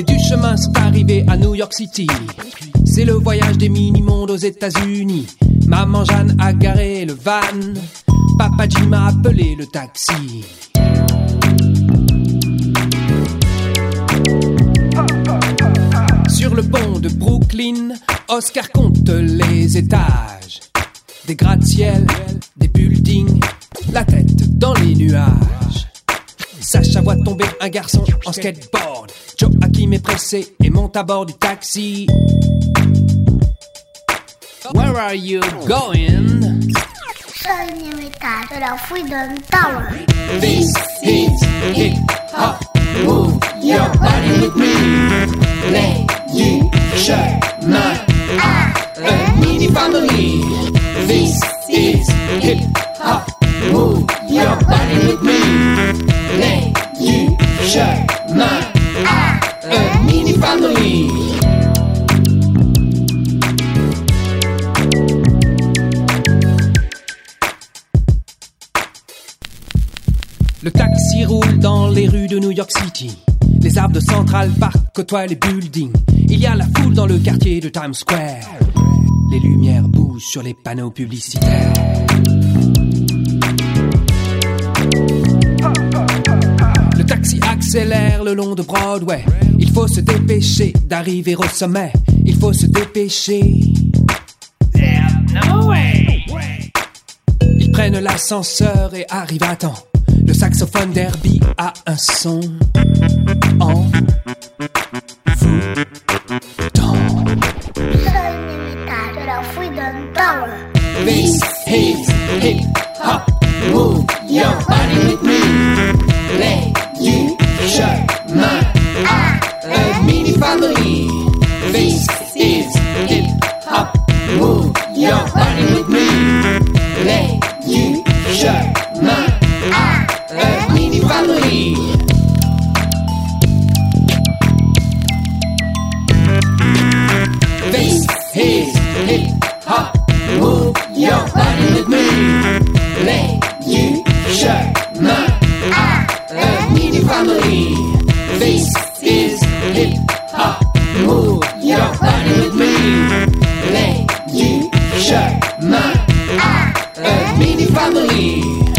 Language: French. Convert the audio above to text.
Les du chemin sont arrivés à New York City. C'est le voyage des mini-mondes aux États-Unis. Maman Jeanne a garé le van. Papa Jim a appelé le taxi. Sur le pont de Brooklyn, Oscar compte les étages. Des gratte-ciel, des buildings, la tête dans les nuages voit tomber un garçon en skateboard. Joachim est pressé et monte à bord du taxi. Where are you going? This is hip hop. Move your body with me. Les du chemin à une mini family. This is hip hop. Le taxi roule dans les rues de New York City. Les arbres de Central Park côtoient les buildings. Il y a la foule dans le quartier de Times Square. Les lumières bougent sur les panneaux publicitaires. Le taxi accélère le long de Broadway. Il faut se dépêcher d'arriver au sommet. Il faut se dépêcher. Ils prennent l'ascenseur et arrivent à temps. Le saxophone derby a un son en vous Mix, hips, hip, hop, move your body with me. Les du chemin à mini family. Mix, hips, hip, hop, move your body with me. Les du chemin. Family. This is hip hop. Move your body with me. Les du chemin. A uh, mini family.